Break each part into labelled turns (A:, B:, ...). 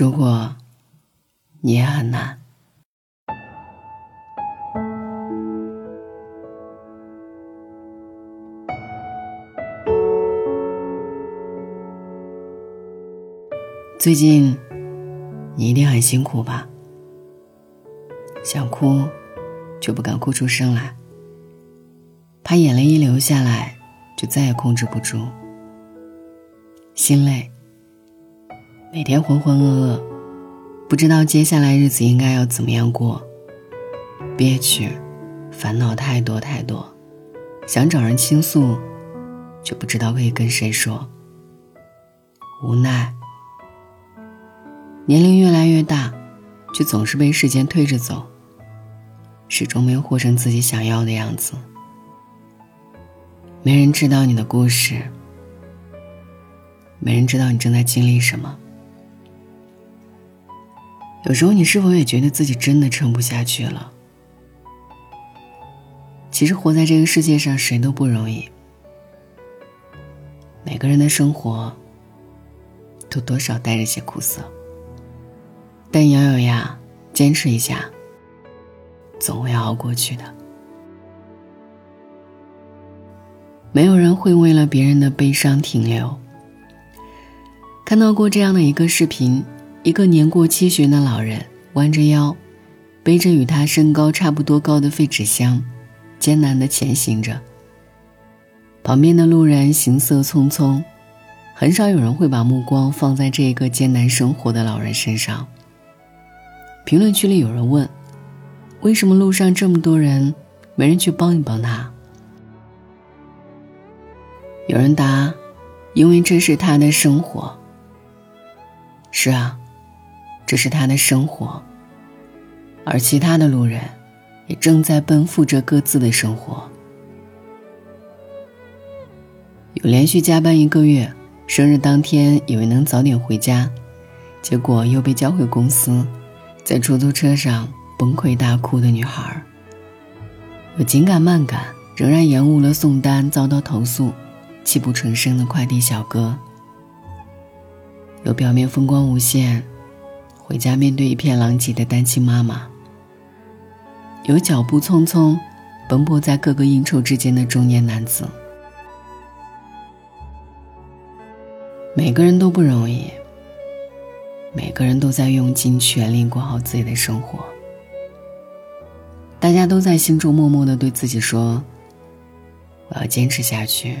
A: 如果你也很难。最近，你一定很辛苦吧？想哭，却不敢哭出声来，怕眼泪一流下来，就再也控制不住。心累，每天浑浑噩噩，不知道接下来日子应该要怎么样过。憋屈，烦恼太多太多，想找人倾诉，却不知道可以跟谁说。无奈。年龄越来越大，却总是被时间推着走，始终没有活成自己想要的样子。没人知道你的故事，没人知道你正在经历什么。有时候，你是否也觉得自己真的撑不下去了？其实，活在这个世界上，谁都不容易。每个人的生活，都多少带着些苦涩。但咬咬牙，坚持一下，总会熬过去的。没有人会为了别人的悲伤停留。看到过这样的一个视频：一个年过七旬的老人弯着腰，背着与他身高差不多高的废纸箱，艰难的前行着。旁边的路人行色匆匆，很少有人会把目光放在这个艰难生活的老人身上。评论区里有人问：“为什么路上这么多人，没人去帮一帮他？”有人答：“因为这是他的生活。”是啊，这是他的生活，而其他的路人也正在奔赴着各自的生活。有连续加班一个月，生日当天以为能早点回家，结果又被叫回公司。在出租车上崩溃大哭的女孩，有紧赶慢赶，仍然延误了送单，遭到投诉，泣不成声的快递小哥；有表面风光无限，回家面对一片狼藉的单亲妈妈；有脚步匆匆，奔波在各个应酬之间的中年男子。每个人都不容易。每个人都在用尽全力过好自己的生活，大家都在心中默默的对自己说：“我要坚持下去，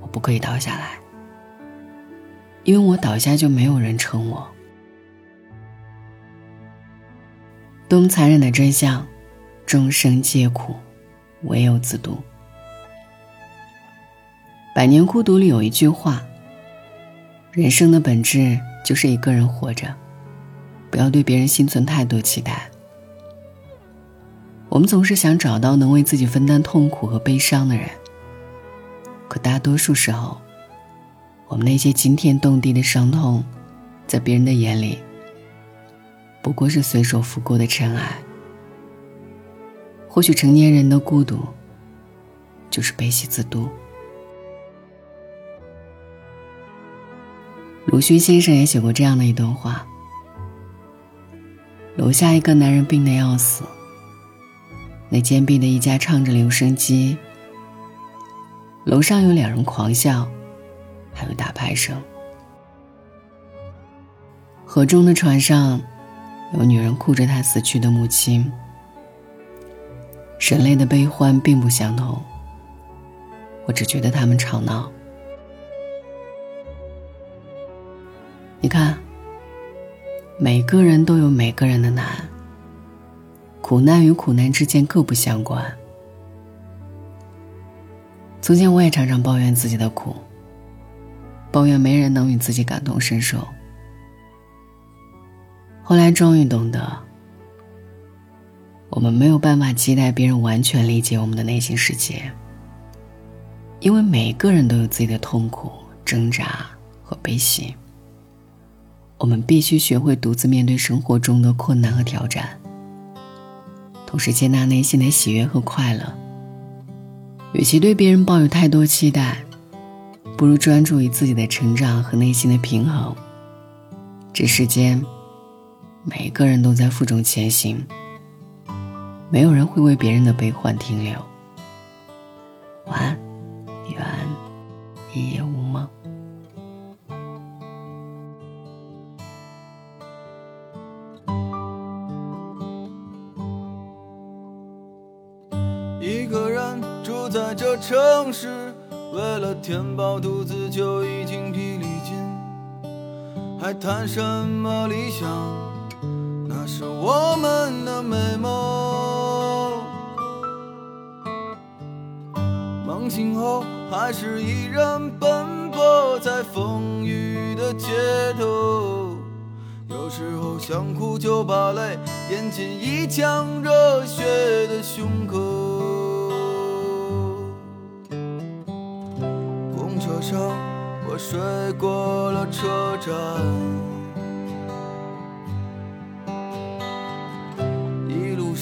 A: 我不可以倒下来，因为我倒下就没有人撑我。”多么残忍的真相！众生皆苦，唯有自渡。《百年孤独》里有一句话：“人生的本质。”就是一个人活着，不要对别人心存太多期待。我们总是想找到能为自己分担痛苦和悲伤的人，可大多数时候，我们那些惊天动地的伤痛，在别人的眼里，不过是随手拂过的尘埃。或许成年人的孤独，就是悲喜自度。鲁迅先生也写过这样的一段话：楼下一个男人病得要死，那间壁的一家唱着留声机，楼上有两人狂笑，还有打牌声。河中的船上，有女人哭着她死去的母亲。人类的悲欢并不相同，我只觉得他们吵闹。你看，每个人都有每个人的难，苦难与苦难之间各不相关。从前我也常常抱怨自己的苦，抱怨没人能与自己感同身受。后来终于懂得，我们没有办法期待别人完全理解我们的内心世界，因为每个人都有自己的痛苦、挣扎和悲喜。我们必须学会独自面对生活中的困难和挑战，同时接纳内心的喜悦和快乐。与其对别人抱有太多期待，不如专注于自己的成长和内心的平衡。这世间，每个人都在负重前行，没有人会为别人的悲欢停留。晚安，愿一夜无梦。
B: 一个人住在这城市，为了填饱肚子就已经疲力尽，还谈什么理想？那是我们的美梦。梦醒后，还是依然奔波在风雨的街头。有时候想哭就把泪咽进一腔热血的胸口。公车上，我睡过了车站，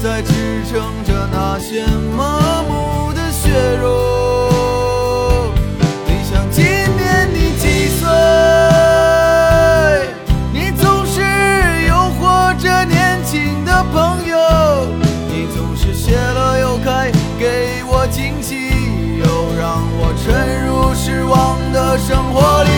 B: 在支撑着那些麻木的血肉，你想今年你几岁？你总是诱惑着年轻的朋友，你总是谢了又开，给我惊喜，又让我沉入失望的生活里。